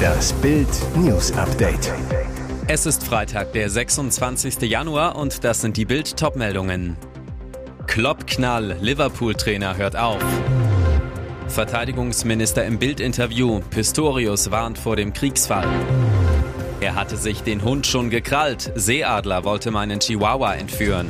Das Bild News Update. Es ist Freitag, der 26. Januar und das sind die Bild Topmeldungen. Kloppknall, Liverpool-Trainer hört auf. Verteidigungsminister im Bildinterview, Pistorius warnt vor dem Kriegsfall. Er hatte sich den Hund schon gekrallt, Seeadler wollte meinen Chihuahua entführen.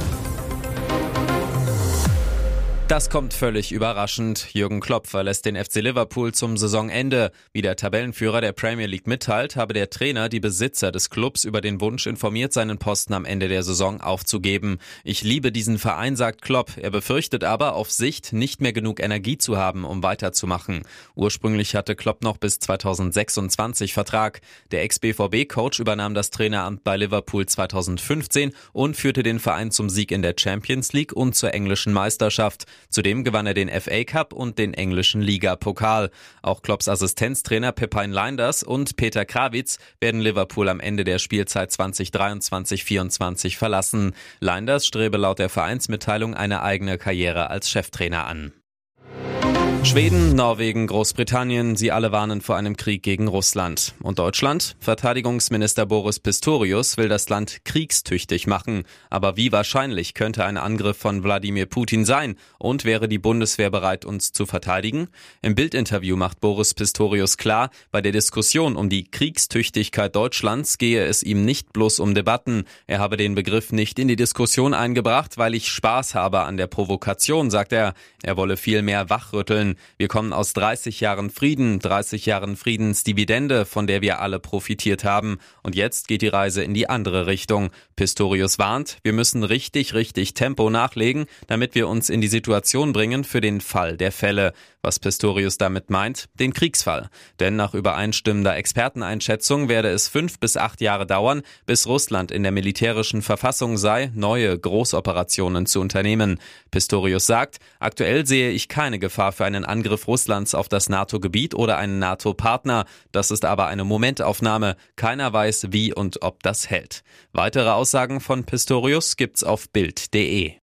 Das kommt völlig überraschend. Jürgen Klopp verlässt den FC Liverpool zum Saisonende. Wie der Tabellenführer der Premier League mitteilt, habe der Trainer die Besitzer des Clubs über den Wunsch informiert, seinen Posten am Ende der Saison aufzugeben. Ich liebe diesen Verein, sagt Klopp. Er befürchtet aber, auf Sicht nicht mehr genug Energie zu haben, um weiterzumachen. Ursprünglich hatte Klopp noch bis 2026 Vertrag. Der Ex-BVB-Coach übernahm das Traineramt bei Liverpool 2015 und führte den Verein zum Sieg in der Champions League und zur englischen Meisterschaft. Zudem gewann er den FA Cup und den englischen Liga-Pokal. Auch Klopps Assistenztrainer Pepijn Leinders und Peter Krawitz werden Liverpool am Ende der Spielzeit 2023-24 verlassen. Leinders strebe laut der Vereinsmitteilung eine eigene Karriere als Cheftrainer an. Schweden, Norwegen, Großbritannien, sie alle warnen vor einem Krieg gegen Russland. Und Deutschland? Verteidigungsminister Boris Pistorius will das Land kriegstüchtig machen. Aber wie wahrscheinlich könnte ein Angriff von Wladimir Putin sein? Und wäre die Bundeswehr bereit, uns zu verteidigen? Im Bildinterview macht Boris Pistorius klar, bei der Diskussion um die Kriegstüchtigkeit Deutschlands gehe es ihm nicht bloß um Debatten. Er habe den Begriff nicht in die Diskussion eingebracht, weil ich Spaß habe an der Provokation, sagt er. Er wolle vielmehr wachrütteln. Wir kommen aus 30 Jahren Frieden, 30 Jahren Friedensdividende, von der wir alle profitiert haben. Und jetzt geht die Reise in die andere Richtung. Pistorius warnt, wir müssen richtig, richtig Tempo nachlegen, damit wir uns in die Situation bringen für den Fall der Fälle. Was Pistorius damit meint, den Kriegsfall. Denn nach übereinstimmender Experteneinschätzung werde es fünf bis acht Jahre dauern, bis Russland in der militärischen Verfassung sei, neue Großoperationen zu unternehmen. Pistorius sagt, aktuell sehe ich keine Gefahr für einen Angriff Russlands auf das NATO-Gebiet oder einen NATO-Partner. Das ist aber eine Momentaufnahme. Keiner weiß, wie und ob das hält. Weitere Aussagen von Pistorius gibt's auf Bild.de.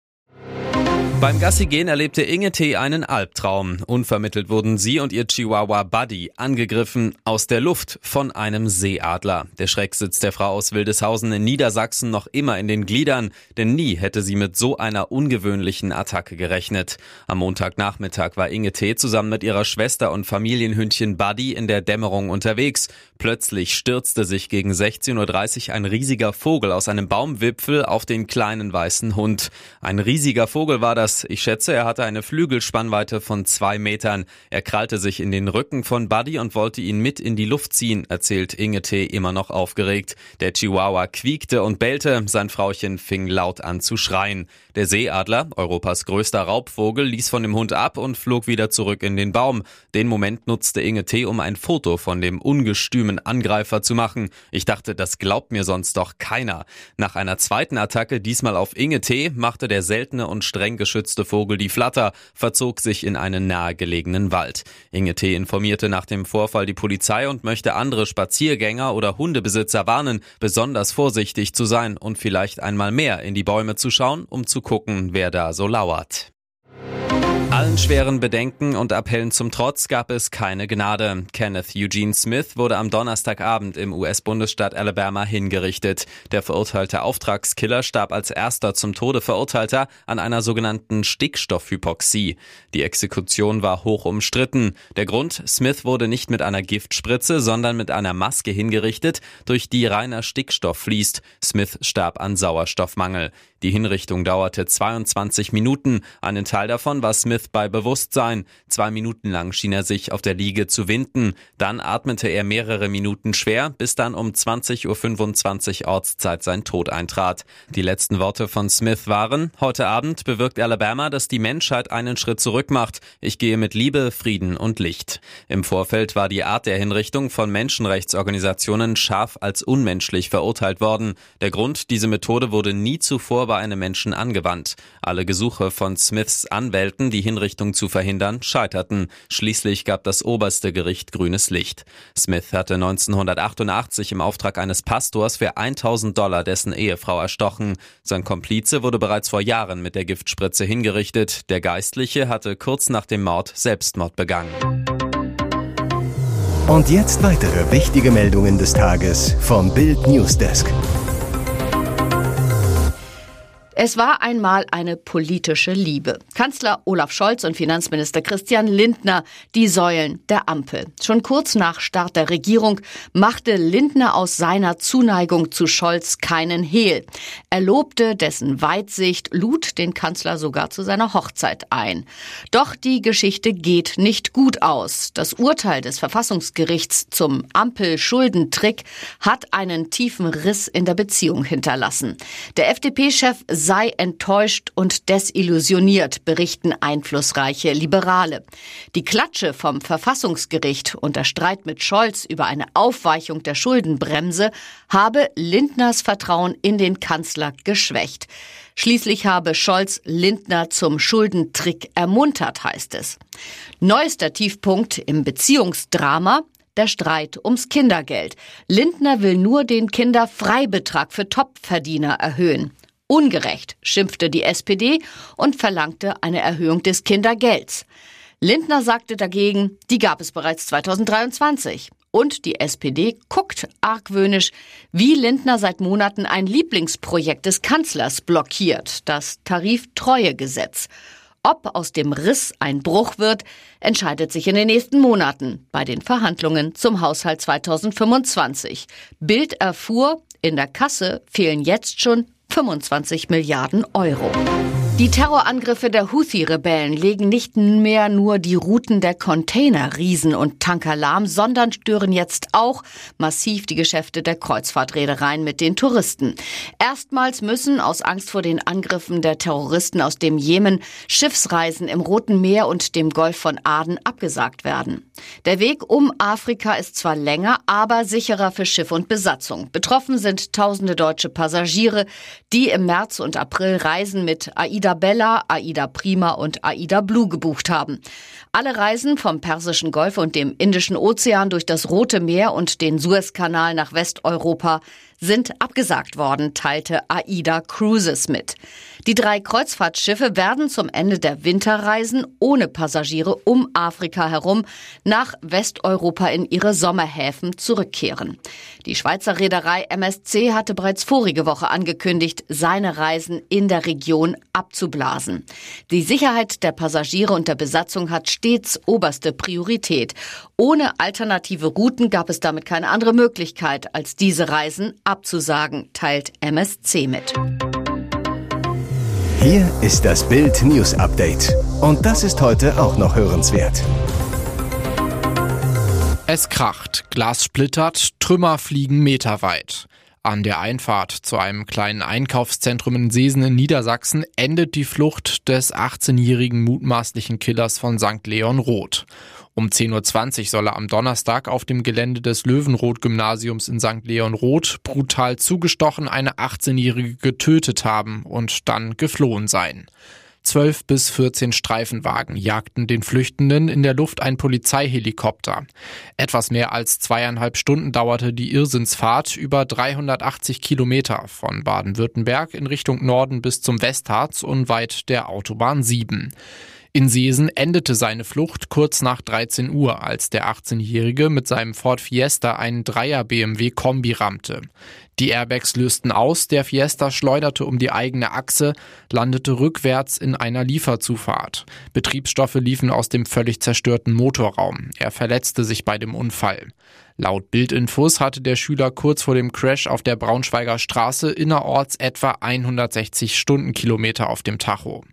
Beim Gassigehen erlebte Inge T. einen Albtraum. Unvermittelt wurden sie und ihr Chihuahua Buddy angegriffen aus der Luft von einem Seeadler. Der Schreck sitzt der Frau aus Wildeshausen in Niedersachsen noch immer in den Gliedern, denn nie hätte sie mit so einer ungewöhnlichen Attacke gerechnet. Am Montagnachmittag war Inge T. zusammen mit ihrer Schwester und Familienhündchen Buddy in der Dämmerung unterwegs. Plötzlich stürzte sich gegen 16.30 Uhr ein riesiger Vogel aus einem Baumwipfel auf den kleinen weißen Hund. Ein riesiger Vogel war das. Ich schätze, er hatte eine Flügelspannweite von zwei Metern. Er krallte sich in den Rücken von Buddy und wollte ihn mit in die Luft ziehen, erzählt Inge T. immer noch aufgeregt. Der Chihuahua quiekte und bellte, sein Frauchen fing laut an zu schreien. Der Seeadler, Europas größter Raubvogel, ließ von dem Hund ab und flog wieder zurück in den Baum. Den Moment nutzte Inge T., um ein Foto von dem ungestümen Angreifer zu machen. Ich dachte, das glaubt mir sonst doch keiner. Nach einer zweiten Attacke, diesmal auf Inge T., machte der seltene und streng geschützte Vogel die Flatter verzog sich in einen nahegelegenen Wald. Inge T. informierte nach dem Vorfall die Polizei und möchte andere Spaziergänger oder Hundebesitzer warnen, besonders vorsichtig zu sein und vielleicht einmal mehr in die Bäume zu schauen, um zu gucken, wer da so lauert. Allen schweren Bedenken und Appellen zum Trotz gab es keine Gnade. Kenneth Eugene Smith wurde am Donnerstagabend im US-Bundesstaat Alabama hingerichtet. Der verurteilte Auftragskiller starb als erster zum Tode Verurteilter an einer sogenannten Stickstoffhypoxie. Die Exekution war hoch umstritten. Der Grund, Smith wurde nicht mit einer Giftspritze, sondern mit einer Maske hingerichtet, durch die reiner Stickstoff fließt. Smith starb an Sauerstoffmangel. Die Hinrichtung dauerte 22 Minuten. Einen Teil davon war Smith bei Bewusstsein. Zwei Minuten lang schien er sich auf der Liege zu winden. Dann atmete er mehrere Minuten schwer, bis dann um 20.25 Uhr Ortszeit sein Tod eintrat. Die letzten Worte von Smith waren, heute Abend bewirkt Alabama, dass die Menschheit einen Schritt zurück macht. Ich gehe mit Liebe, Frieden und Licht. Im Vorfeld war die Art der Hinrichtung von Menschenrechtsorganisationen scharf als unmenschlich verurteilt worden. Der Grund, diese Methode wurde nie zuvor bei einem Menschen angewandt. Alle Gesuche von Smiths Anwälten, die Hinrichtung zu verhindern, scheiterten. Schließlich gab das oberste Gericht grünes Licht. Smith hatte 1988 im Auftrag eines Pastors für 1000 Dollar dessen Ehefrau erstochen. Sein Komplize wurde bereits vor Jahren mit der Giftspritze hingerichtet. Der Geistliche hatte kurz nach dem Mord Selbstmord begangen. Und jetzt weitere wichtige Meldungen des Tages vom Bild Newsdesk. Es war einmal eine politische Liebe. Kanzler Olaf Scholz und Finanzminister Christian Lindner, die Säulen der Ampel. Schon kurz nach Start der Regierung machte Lindner aus seiner Zuneigung zu Scholz keinen Hehl. Er lobte dessen Weitsicht, lud den Kanzler sogar zu seiner Hochzeit ein. Doch die Geschichte geht nicht gut aus. Das Urteil des Verfassungsgerichts zum Ampel-Schuldentrick hat einen tiefen Riss in der Beziehung hinterlassen. Der FDP-Chef sei enttäuscht und desillusioniert, berichten einflussreiche Liberale. Die Klatsche vom Verfassungsgericht und der Streit mit Scholz über eine Aufweichung der Schuldenbremse habe Lindners Vertrauen in den Kanzler geschwächt. Schließlich habe Scholz Lindner zum Schuldentrick ermuntert, heißt es. Neuester Tiefpunkt im Beziehungsdrama der Streit ums Kindergeld. Lindner will nur den Kinderfreibetrag für Topverdiener erhöhen. Ungerecht, schimpfte die SPD und verlangte eine Erhöhung des Kindergelds. Lindner sagte dagegen, die gab es bereits 2023. Und die SPD guckt argwöhnisch, wie Lindner seit Monaten ein Lieblingsprojekt des Kanzlers blockiert, das Tariftreuegesetz. Ob aus dem Riss ein Bruch wird, entscheidet sich in den nächsten Monaten bei den Verhandlungen zum Haushalt 2025. Bild erfuhr, in der Kasse fehlen jetzt schon 25 Milliarden Euro. Die Terrorangriffe der Houthi-Rebellen legen nicht mehr nur die Routen der Container-Riesen und Tanker lahm, sondern stören jetzt auch massiv die Geschäfte der Kreuzfahrtreedereien mit den Touristen. Erstmals müssen aus Angst vor den Angriffen der Terroristen aus dem Jemen Schiffsreisen im Roten Meer und dem Golf von Aden abgesagt werden. Der Weg um Afrika ist zwar länger, aber sicherer für Schiff und Besatzung. Betroffen sind tausende deutsche Passagiere, die im März und April Reisen mit AIDA Aida Bella, Aida Prima und Aida Blue gebucht haben. Alle Reisen vom Persischen Golf und dem Indischen Ozean durch das Rote Meer und den Suezkanal nach Westeuropa sind abgesagt worden, teilte AIDA Cruises mit. Die drei Kreuzfahrtschiffe werden zum Ende der Winterreisen ohne Passagiere um Afrika herum nach Westeuropa in ihre Sommerhäfen zurückkehren. Die Schweizer Reederei MSC hatte bereits vorige Woche angekündigt, seine Reisen in der Region abzublasen. Die Sicherheit der Passagiere und der Besatzung hat stets oberste Priorität. Ohne alternative Routen gab es damit keine andere Möglichkeit, als diese Reisen abzusagen, teilt MSC mit. Hier ist das Bild News Update. Und das ist heute auch noch hörenswert. Es kracht, Glas splittert, Trümmer fliegen meterweit. An der Einfahrt zu einem kleinen Einkaufszentrum in Seesen in Niedersachsen endet die Flucht des 18-jährigen mutmaßlichen Killers von St. Leon Roth. Um 10.20 Uhr soll er am Donnerstag auf dem Gelände des Löwenroth-Gymnasiums in St. Leon Roth brutal zugestochen eine 18-jährige getötet haben und dann geflohen sein. Zwölf bis 14 Streifenwagen jagten den Flüchtenden in der Luft ein Polizeihelikopter. Etwas mehr als zweieinhalb Stunden dauerte die Irrsinnsfahrt über 380 Kilometer von Baden-Württemberg in Richtung Norden bis zum Westharz unweit der Autobahn 7. In Seesen endete seine Flucht kurz nach 13 Uhr, als der 18-Jährige mit seinem Ford Fiesta einen Dreier BMW Kombi rammte. Die Airbags lösten aus, der Fiesta schleuderte um die eigene Achse, landete rückwärts in einer Lieferzufahrt. Betriebsstoffe liefen aus dem völlig zerstörten Motorraum. Er verletzte sich bei dem Unfall. Laut Bildinfos hatte der Schüler kurz vor dem Crash auf der Braunschweiger Straße innerorts etwa 160 Stundenkilometer auf dem Tacho.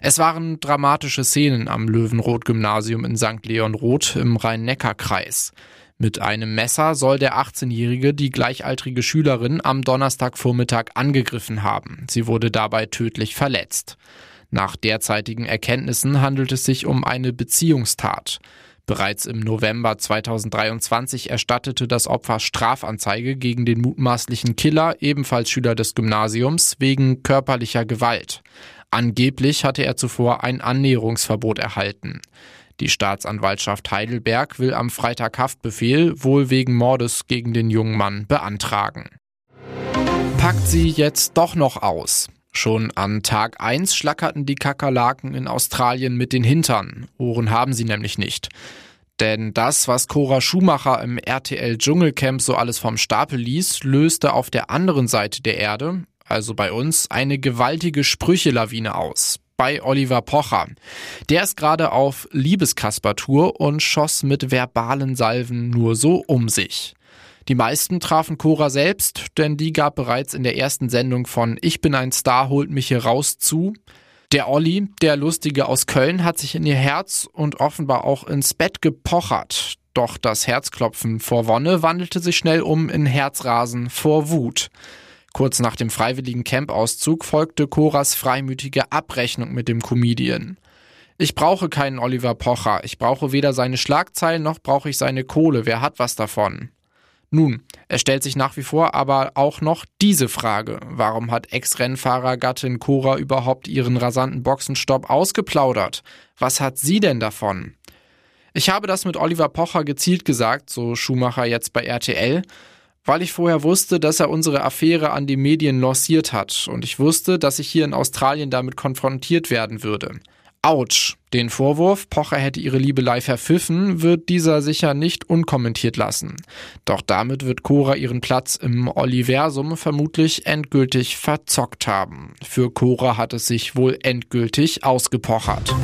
Es waren dramatische Szenen am Löwenroth-Gymnasium in St. Leon Roth im Rhein-Neckar-Kreis. Mit einem Messer soll der 18-Jährige die gleichaltrige Schülerin am Donnerstagvormittag angegriffen haben. Sie wurde dabei tödlich verletzt. Nach derzeitigen Erkenntnissen handelt es sich um eine Beziehungstat. Bereits im November 2023 erstattete das Opfer Strafanzeige gegen den mutmaßlichen Killer, ebenfalls Schüler des Gymnasiums, wegen körperlicher Gewalt. Angeblich hatte er zuvor ein Annäherungsverbot erhalten. Die Staatsanwaltschaft Heidelberg will am Freitag Haftbefehl wohl wegen Mordes gegen den jungen Mann beantragen. Packt sie jetzt doch noch aus. Schon an Tag 1 schlackerten die Kakerlaken in Australien mit den Hintern. Ohren haben sie nämlich nicht. Denn das, was Cora Schumacher im RTL Dschungelcamp so alles vom Stapel ließ, löste auf der anderen Seite der Erde, also bei uns, eine gewaltige Sprüchelawine aus. Bei Oliver Pocher. Der ist gerade auf Liebeskasper-Tour und schoss mit verbalen Salven nur so um sich. Die meisten trafen Cora selbst, denn die gab bereits in der ersten Sendung von Ich bin ein Star, holt mich hier raus zu. Der Olli, der Lustige aus Köln, hat sich in ihr Herz und offenbar auch ins Bett gepochert. Doch das Herzklopfen vor Wonne wandelte sich schnell um in Herzrasen vor Wut. Kurz nach dem freiwilligen Campauszug folgte Coras freimütige Abrechnung mit dem Comedian. Ich brauche keinen Oliver Pocher. Ich brauche weder seine Schlagzeilen noch brauche ich seine Kohle. Wer hat was davon? Nun, es stellt sich nach wie vor aber auch noch diese Frage. Warum hat Ex-Rennfahrergattin Cora überhaupt ihren rasanten Boxenstopp ausgeplaudert? Was hat sie denn davon? Ich habe das mit Oliver Pocher gezielt gesagt, so Schumacher jetzt bei RTL, weil ich vorher wusste, dass er unsere Affäre an die Medien lanciert hat und ich wusste, dass ich hier in Australien damit konfrontiert werden würde. Autsch. Den Vorwurf, Pocher hätte ihre Liebelei verpfiffen, wird dieser sicher nicht unkommentiert lassen. Doch damit wird Cora ihren Platz im Oliversum vermutlich endgültig verzockt haben. Für Cora hat es sich wohl endgültig ausgepochert.